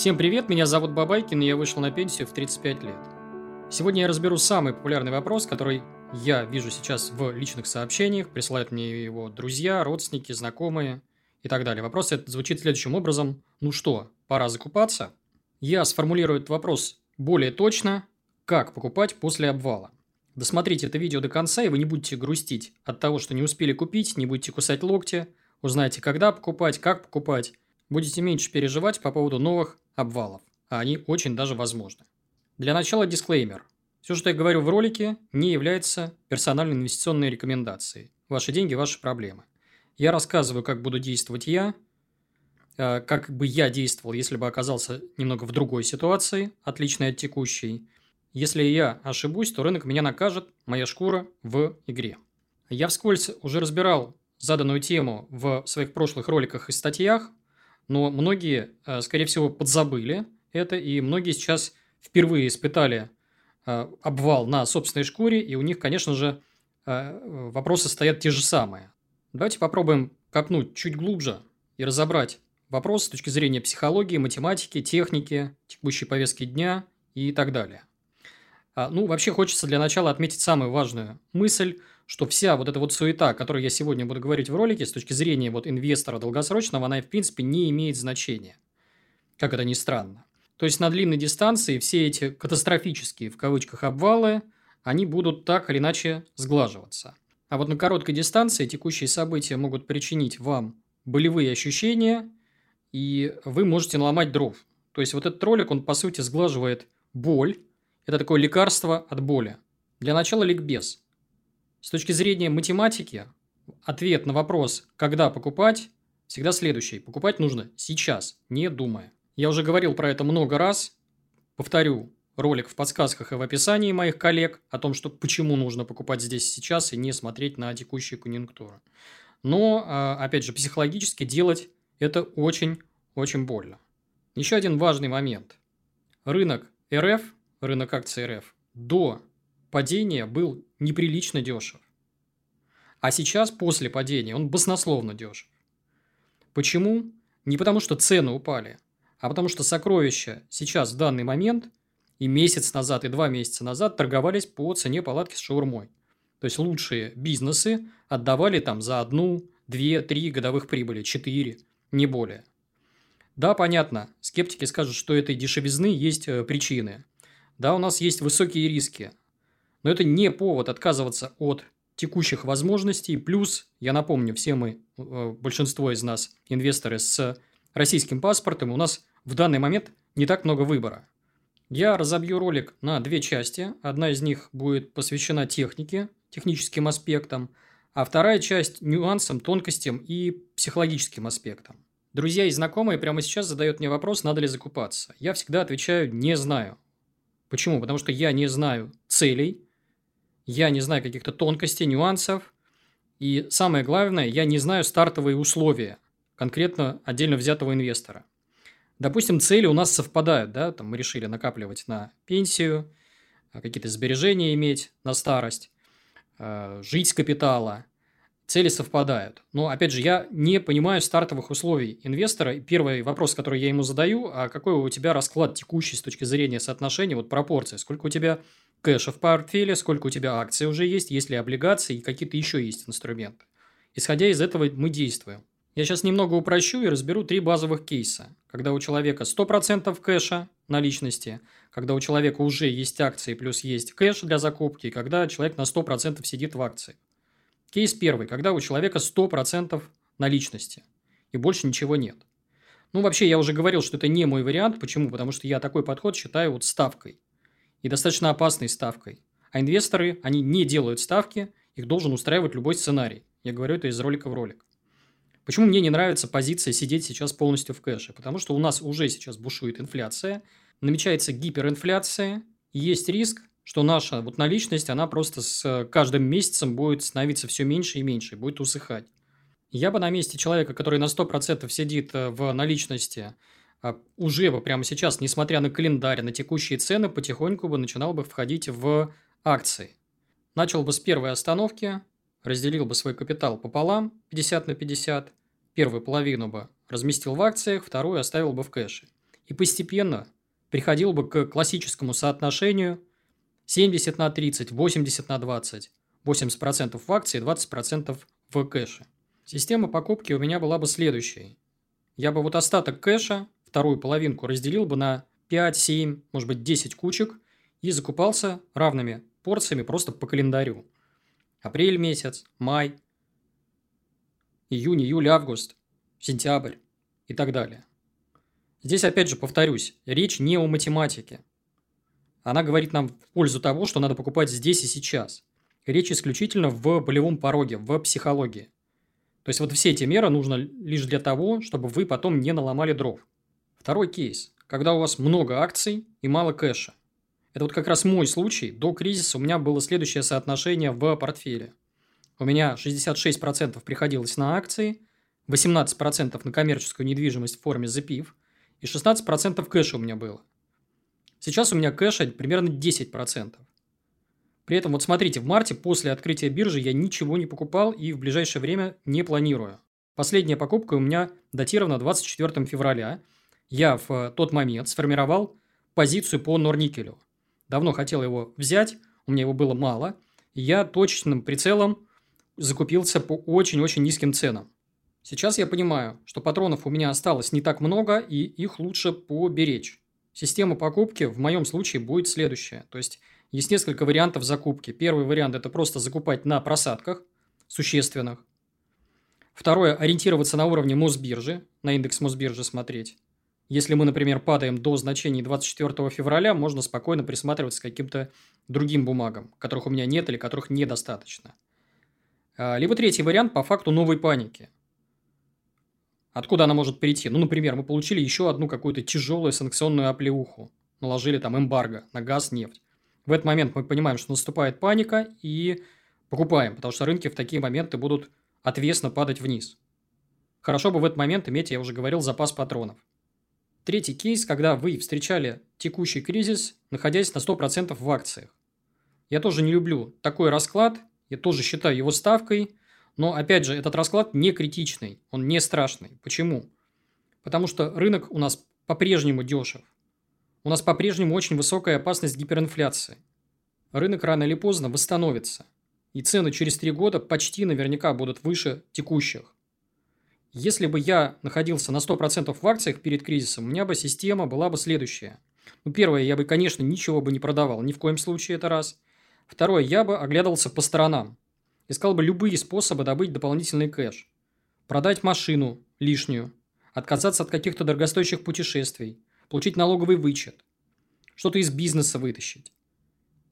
Всем привет, меня зовут Бабайкин, и я вышел на пенсию в 35 лет. Сегодня я разберу самый популярный вопрос, который я вижу сейчас в личных сообщениях, присылают мне его друзья, родственники, знакомые и так далее. Вопрос этот звучит следующим образом. Ну что, пора закупаться? Я сформулирую этот вопрос более точно, как покупать после обвала. Досмотрите это видео до конца, и вы не будете грустить от того, что не успели купить, не будете кусать локти, узнаете, когда покупать, как покупать, будете меньше переживать по поводу новых обвалов, а они очень даже возможны. Для начала дисклеймер. Все, что я говорю в ролике, не является персональной инвестиционной рекомендацией. Ваши деньги – ваши проблемы. Я рассказываю, как буду действовать я, э, как бы я действовал, если бы оказался немного в другой ситуации, отличной от текущей. Если я ошибусь, то рынок меня накажет, моя шкура в игре. Я вскользь уже разбирал заданную тему в своих прошлых роликах и статьях, но многие, э, скорее всего, подзабыли это, и многие сейчас впервые испытали э, обвал на собственной шкуре, и у них, конечно же, э, вопросы стоят те же самые. Давайте попробуем копнуть чуть глубже и разобрать вопрос с точки зрения психологии, математики, техники, текущей повестки дня и так далее. А, ну, вообще хочется для начала отметить самую важную мысль, что вся вот эта вот суета, о которой я сегодня буду говорить в ролике, с точки зрения вот инвестора долгосрочного, она в принципе не имеет значения. Как это ни странно. То есть на длинной дистанции все эти катастрофические в кавычках обвалы, они будут так или иначе сглаживаться. А вот на короткой дистанции текущие события могут причинить вам болевые ощущения, и вы можете наломать дров. То есть вот этот ролик, он по сути сглаживает боль. Это такое лекарство от боли. Для начала ликбез. С точки зрения математики, ответ на вопрос, когда покупать, всегда следующий. Покупать нужно сейчас, не думая. Я уже говорил про это много раз. Повторю ролик в подсказках и в описании моих коллег о том, что почему нужно покупать здесь сейчас и не смотреть на текущую конъюнктуру. Но, а, опять же, психологически делать это очень-очень больно. Еще один важный момент. Рынок РФ, рынок акций РФ, до падения был неприлично дешев. А сейчас, после падения, он баснословно дешев. Почему? Не потому, что цены упали, а потому что сокровища сейчас, в данный момент, и месяц назад, и два месяца назад торговались по цене палатки с шаурмой. То есть, лучшие бизнесы отдавали там за одну, две, три годовых прибыли, четыре, не более. Да, понятно, скептики скажут, что этой дешевизны есть э, причины. Да, у нас есть высокие риски, но это не повод отказываться от текущих возможностей. Плюс, я напомню, все мы, э, большинство из нас, инвесторы с российским паспортом, у нас в данный момент не так много выбора. Я разобью ролик на две части. Одна из них будет посвящена технике, техническим аспектам, а вторая часть нюансам, тонкостям и психологическим аспектам. Друзья и знакомые прямо сейчас задают мне вопрос, надо ли закупаться. Я всегда отвечаю «не знаю». Почему? Потому что я не знаю целей, я не знаю каких-то тонкостей, нюансов. И самое главное, я не знаю стартовые условия конкретно отдельно взятого инвестора. Допустим, цели у нас совпадают, да, там мы решили накапливать на пенсию, а, какие-то сбережения иметь на старость, а, жить с капитала. Цели совпадают. Но, опять же, я не понимаю стартовых условий инвестора. Первый вопрос, который я ему задаю, а какой у тебя расклад текущий с точки зрения соотношения, вот пропорции, сколько у тебя кэша в портфеле, сколько у тебя акций уже есть, есть ли облигации и какие-то еще есть инструменты. Исходя из этого мы действуем. Я сейчас немного упрощу и разберу три базовых кейса. Когда у человека 100% кэша наличности, когда у человека уже есть акции плюс есть кэш для закупки, и когда человек на 100% сидит в акции. Кейс первый, когда у человека 100% наличности и больше ничего нет. Ну, вообще, я уже говорил, что это не мой вариант. Почему? Потому что я такой подход считаю вот ставкой и достаточно опасной ставкой. А инвесторы, они не делают ставки, их должен устраивать любой сценарий. Я говорю это из ролика в ролик. Почему мне не нравится позиция сидеть сейчас полностью в кэше? Потому что у нас уже сейчас бушует инфляция, намечается гиперинфляция, и есть риск, что наша вот наличность, она просто с каждым месяцем будет становиться все меньше и меньше, будет усыхать. Я бы на месте человека, который на 100% сидит э, в наличности, уже бы прямо сейчас, несмотря на календарь, на текущие цены, потихоньку бы начинал бы входить в акции. Начал бы с первой остановки, разделил бы свой капитал пополам, 50 на 50, первую половину бы разместил в акциях, вторую оставил бы в кэше. и постепенно приходил бы к классическому соотношению 70 на 30, 80 на 20, 80% в акции, 20% в кэше. Система покупки у меня была бы следующей. Я бы вот остаток кэша, вторую половинку, разделил бы на 5, 7, может быть 10 кучек и закупался равными порциями просто по календарю. Апрель месяц, май, июнь, июль, август, сентябрь и так далее. Здесь опять же повторюсь, речь не о математике. Она говорит нам в пользу того, что надо покупать здесь и сейчас. Речь исключительно в болевом пороге, в психологии. То есть вот все эти меры нужно лишь для того, чтобы вы потом не наломали дров. Второй кейс. Когда у вас много акций и мало кэша. Это вот как раз мой случай. До кризиса у меня было следующее соотношение в портфеле. У меня 66% приходилось на акции, 18% на коммерческую недвижимость в форме ZPIF и 16% кэша у меня было. Сейчас у меня кэша примерно 10%. При этом, вот смотрите, в марте после открытия биржи я ничего не покупал и в ближайшее время не планирую. Последняя покупка у меня датирована 24 февраля. Я в тот момент сформировал позицию по Норникелю – Давно хотел его взять, у меня его было мало. И я точным прицелом закупился по очень-очень низким ценам. Сейчас я понимаю, что патронов у меня осталось не так много, и их лучше поберечь. Система покупки в моем случае будет следующая. То есть, есть несколько вариантов закупки. Первый вариант – это просто закупать на просадках существенных. Второе – ориентироваться на уровне Мосбиржи, на индекс Мосбиржи смотреть. Если мы, например, падаем до значений 24 февраля, можно спокойно присматриваться к каким-то другим бумагам, которых у меня нет или которых недостаточно. А, либо третий вариант по факту новой паники. Откуда она может прийти? Ну, например, мы получили еще одну какую-то тяжелую санкционную оплеуху. Наложили там эмбарго на газ, нефть. В этот момент мы понимаем, что наступает паника и покупаем, потому что рынки в такие моменты будут отвесно падать вниз. Хорошо бы в этот момент иметь, я уже говорил, запас патронов. Третий кейс, когда вы встречали текущий кризис, находясь на 100% в акциях. Я тоже не люблю такой расклад, я тоже считаю его ставкой, но, опять же, этот расклад не критичный, он не страшный. Почему? Потому что рынок у нас по-прежнему дешев. У нас по-прежнему очень высокая опасность гиперинфляции. Рынок рано или поздно восстановится. И цены через три года почти наверняка будут выше текущих. Если бы я находился на 100% в акциях перед кризисом, у меня бы система была бы следующая. Ну, первое, я бы, конечно, ничего бы не продавал, ни в коем случае это раз. Второе, я бы оглядывался по сторонам. Искал бы любые способы добыть дополнительный кэш. Продать машину лишнюю, отказаться от каких-то дорогостоящих путешествий, получить налоговый вычет, что-то из бизнеса вытащить,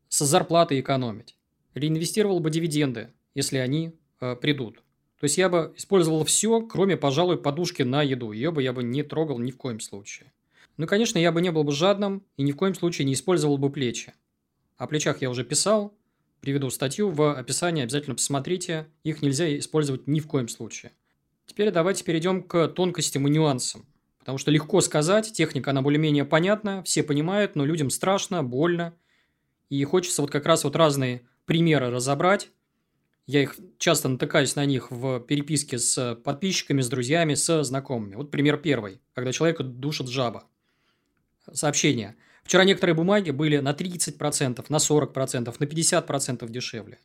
с зарплаты экономить. Реинвестировал бы дивиденды, если они э, придут. То есть я бы использовал все, кроме, пожалуй, подушки на еду. Ее бы я бы не трогал ни в коем случае. Ну, конечно, я бы не был бы жадным и ни в коем случае не использовал бы плечи. О плечах я уже писал. Приведу статью в описании, обязательно посмотрите. Их нельзя использовать ни в коем случае. Теперь давайте перейдем к тонкостям и нюансам. Потому что легко сказать, техника, она более-менее понятна, все понимают, но людям страшно, больно. И хочется вот как раз вот разные примеры разобрать, я их часто натыкаюсь на них в переписке с подписчиками, с друзьями, с знакомыми. Вот пример первый, когда человека душит жаба. Сообщение. Вчера некоторые бумаги были на 30%, на 40%, на 50% дешевле.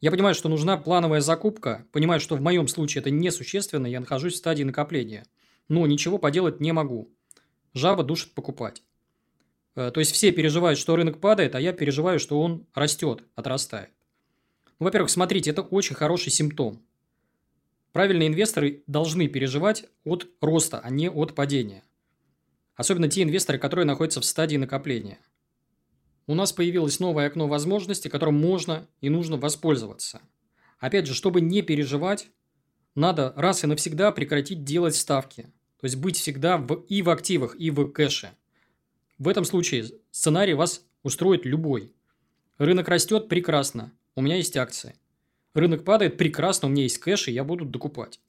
Я понимаю, что нужна плановая закупка, понимаю, что в моем случае это несущественно, я нахожусь в стадии накопления. Но ничего поделать не могу. Жаба душит покупать. Э, то есть все переживают, что рынок падает, а я переживаю, что он растет, отрастает. Во-первых, смотрите, это очень хороший симптом. Правильные инвесторы должны переживать от роста, а не от падения. Особенно те инвесторы, которые находятся в стадии накопления. У нас появилось новое окно возможностей, которым можно и нужно воспользоваться. Опять же, чтобы не переживать, надо раз и навсегда прекратить делать ставки. То есть быть всегда в, и в активах, и в кэше. В этом случае сценарий вас устроит любой. Рынок растет прекрасно у меня есть акции. Рынок падает, прекрасно, у меня есть кэш, и я буду докупать.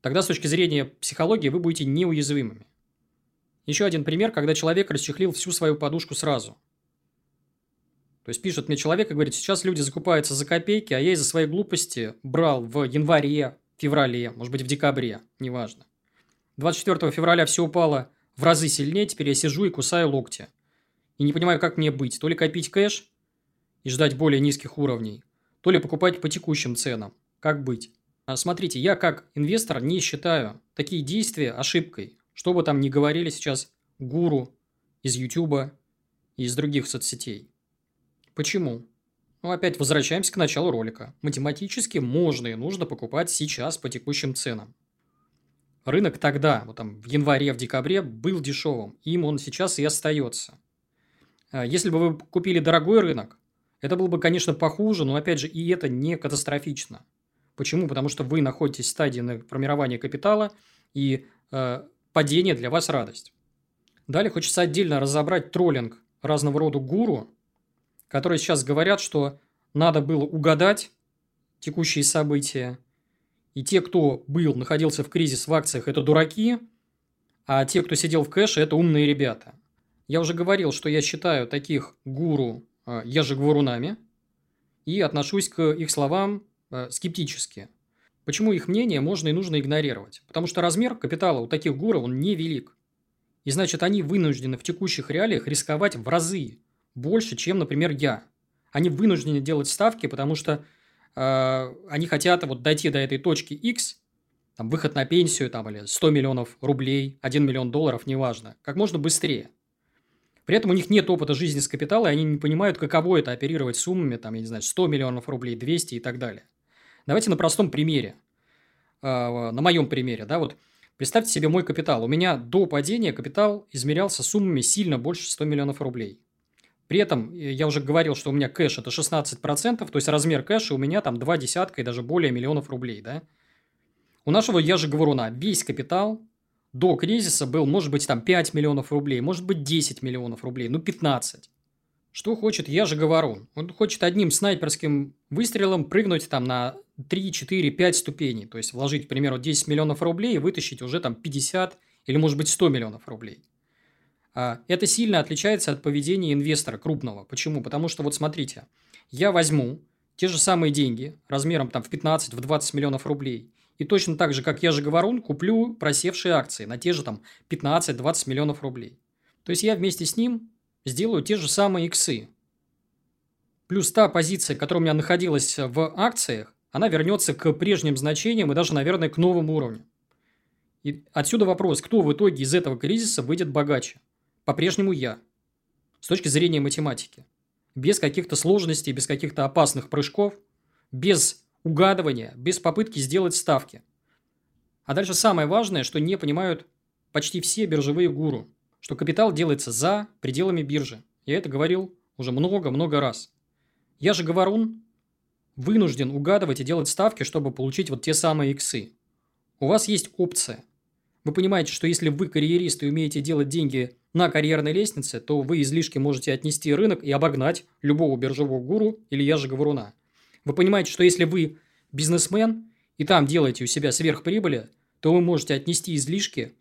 Тогда с точки зрения психологии вы будете неуязвимыми. Еще один пример, когда человек расчехлил всю свою подушку сразу. То есть пишет мне человек и говорит, сейчас люди закупаются за копейки, а я из-за своей глупости брал в январе, феврале, может быть в декабре, неважно. 24 февраля все упало в разы сильнее, теперь я сижу и кусаю локти. И не понимаю, как мне быть. То ли копить кэш и ждать более низких уровней, то ли покупать по текущим ценам. Как быть? А смотрите, я как инвестор не считаю такие действия ошибкой. Что бы там ни говорили сейчас гуру из Ютуба и из других соцсетей. Почему? Ну, опять возвращаемся к началу ролика. Математически можно и нужно покупать сейчас по текущим ценам. Рынок тогда, вот там в январе, в декабре, был дешевым. Им он сейчас и остается. А если бы вы купили дорогой рынок, это было бы, конечно, похуже, но, опять же, и это не катастрофично. Почему? Потому что вы находитесь в стадии формирования капитала, и э, падение для вас радость. Далее хочется отдельно разобрать троллинг разного рода гуру, которые сейчас говорят, что надо было угадать текущие события, и те, кто был, находился в кризис в акциях, это дураки, а те, кто сидел в кэше, это умные ребята. Я уже говорил, что я считаю таких гуру э, ежегвурунами и отношусь к их словам э, скептически. Почему их мнение можно и нужно игнорировать? Потому что размер капитала у таких гуру, он невелик. И значит, они вынуждены в текущих реалиях рисковать в разы больше, чем, например, я. Они вынуждены делать ставки, потому что э, они хотят вот дойти до этой точки X, там, выход на пенсию там, или 100 миллионов рублей, 1 миллион долларов, неважно, как можно быстрее. При этом у них нет опыта жизни с капитала, и они не понимают, каково это оперировать суммами, там, я не знаю, 100 миллионов рублей, 200 и так далее. Давайте на простом примере. Э, на моем примере, да, вот представьте себе мой капитал. У меня до падения капитал измерялся суммами сильно больше 100 миллионов рублей. При этом э, я уже говорил, что у меня кэш это 16%, то есть размер кэша у меня там два десятка и даже более миллионов рублей, да. У нашего я же говоруна весь капитал до кризиса был, может быть, там 5 миллионов рублей, может быть, 10 миллионов рублей, ну 15. Что хочет я же говорун? Он хочет одним снайперским выстрелом прыгнуть там на 3, 4, 5 ступеней. То есть вложить, к примеру, 10 миллионов рублей и вытащить уже там 50 или, может быть, 100 миллионов рублей. А, это сильно отличается от поведения инвестора крупного. Почему? Потому что вот смотрите, я возьму те же самые деньги размером там в 15, в 20 миллионов рублей и точно так же, как я же говорун, куплю просевшие акции на те же там 15-20 миллионов рублей. То есть я вместе с ним сделаю те же самые иксы. Плюс та позиция, которая у меня находилась в акциях, она вернется к прежним значениям и даже, наверное, к новым уровням. И отсюда вопрос, кто в итоге из этого кризиса выйдет богаче? по-прежнему я. С точки зрения математики. Без каких-то сложностей, без каких-то опасных прыжков, без угадывания, без попытки сделать ставки. А дальше самое важное, что не понимают почти все биржевые гуру, что капитал делается за пределами биржи. Я это говорил уже много-много раз. Я же говорун, вынужден угадывать и делать ставки, чтобы получить вот те самые иксы. У вас есть опция. Вы понимаете, что если вы карьерист и умеете делать деньги на карьерной лестнице, то вы излишки можете отнести рынок и обогнать любого биржевого гуру или я же говоруна. Вы понимаете, что если вы бизнесмен и там делаете у себя сверхприбыли, то вы можете отнести излишки,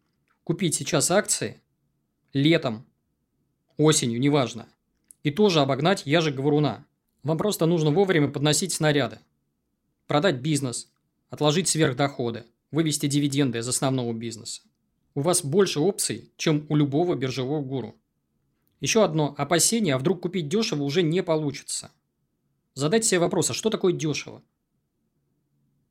купить сейчас акции летом, осенью, неважно, и тоже обогнать я же говоруна. Вам просто нужно вовремя подносить снаряды, продать бизнес, отложить сверхдоходы, вывести дивиденды из основного бизнеса у вас больше опций, чем у любого биржевого гуру. Еще одно опасение, а вдруг купить дешево уже не получится. Задайте себе вопрос, а что такое дешево?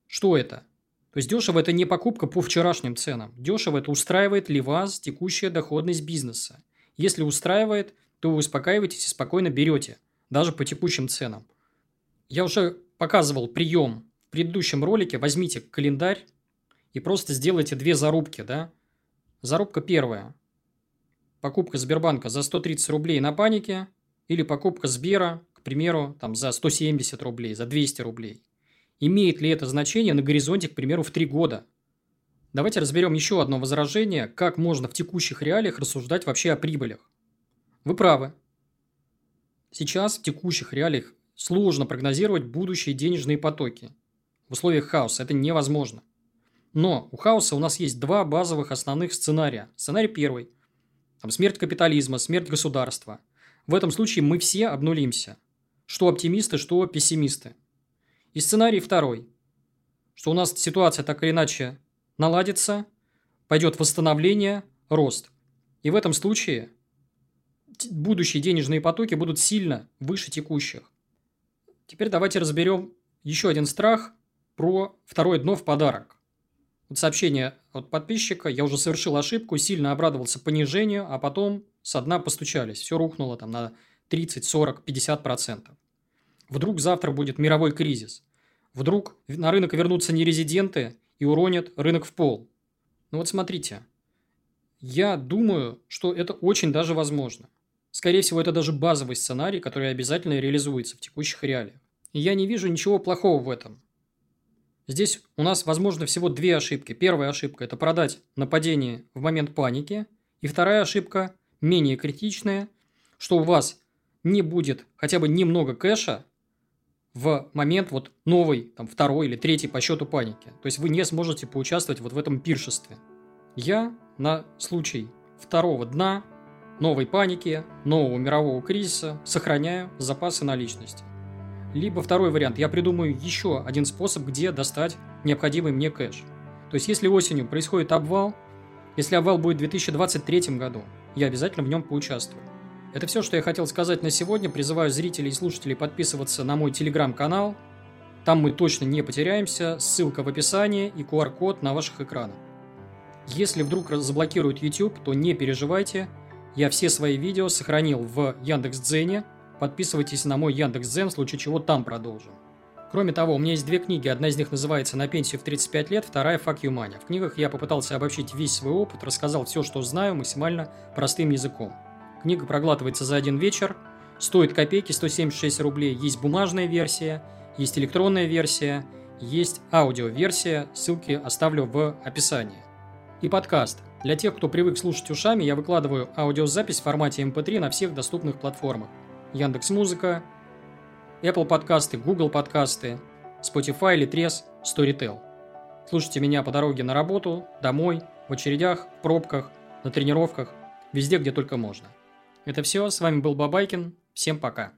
Что это? То есть дешево это не покупка по вчерашним ценам. Дешево это устраивает ли вас текущая доходность бизнеса. Если устраивает, то вы успокаиваетесь и спокойно берете, даже по текущим ценам. Я уже показывал прием в предыдущем ролике. Возьмите календарь и просто сделайте две зарубки, да, Зарубка первая. Покупка Сбербанка за 130 рублей на панике или покупка Сбера, примеру, там, за 170 рублей, за 200 рублей. Имеет ли это значение на горизонте, к примеру, в 3 года? Давайте разберем еще одно возражение, как можно в текущих реалиях рассуждать вообще о прибылях. Вы правы. Сейчас в текущих реалиях сложно прогнозировать будущие денежные потоки. В условиях хаоса это невозможно. Но у хаоса у нас есть два базовых основных сценария. Сценарий первый. Там, смерть капитализма, смерть государства. В этом случае мы все обнулимся. Что оптимисты, что пессимисты. И сценарий второй. Что у нас ситуация так или иначе наладится, пойдет восстановление, рост. И в этом случае будущие денежные потоки будут сильно выше текущих. Теперь давайте разберем еще один страх про второе дно в подарок. Вот сообщение от подписчика. Я уже совершил ошибку, сильно обрадовался понижению, а потом со дна постучались. Все рухнуло там на 30, 40, 50 процентов. Вдруг завтра будет мировой кризис. Вдруг на рынок вернутся нерезиденты и уронят рынок в пол. Ну вот смотрите. Я думаю, что это очень даже возможно. Скорее всего, это даже базовый сценарий, который обязательно реализуется в текущих реалиях. И я не вижу ничего плохого в этом. Здесь у нас, возможно, всего две ошибки. Первая ошибка – это продать нападение в момент паники. И вторая ошибка, менее критичная, что у вас не будет хотя бы немного кэша в момент вот новой, там, второй или третьей по счету паники. То есть вы не сможете поучаствовать вот в этом пиршестве. Я на случай второго дна, новой паники, нового мирового кризиса сохраняю запасы наличности. Либо второй вариант, я придумаю еще один способ, где достать необходимый мне кэш. То есть, если осенью происходит обвал, если обвал будет в 2023 году, я обязательно в нем поучаствую. Это все, что я хотел сказать на сегодня. Призываю зрителей и слушателей подписываться на мой телеграм-канал. Там мы точно не потеряемся. Ссылка в описании и QR-код на ваших экранах. Если вдруг заблокируют YouTube, то не переживайте. Я все свои видео сохранил в Яндекс.Дзене, Подписывайтесь на мой Яндекс.Дзен, в случае чего там продолжим. Кроме того, у меня есть две книги. Одна из них называется «На пенсию в 35 лет», вторая «Fuck you money». В книгах я попытался обобщить весь свой опыт, рассказал все, что знаю, максимально простым языком. Книга проглатывается за один вечер, стоит копейки, 176 рублей. Есть бумажная версия, есть электронная версия, есть аудиоверсия, ссылки оставлю в описании. И подкаст. Для тех, кто привык слушать ушами, я выкладываю аудиозапись в формате MP3 на всех доступных платформах. Яндекс Музыка, Apple подкасты, Google подкасты, Spotify, Litres, Storytel. Слушайте меня по дороге на работу, домой, в очередях, в пробках, на тренировках, везде, где только можно. Это все. С вами был Бабайкин. Всем пока.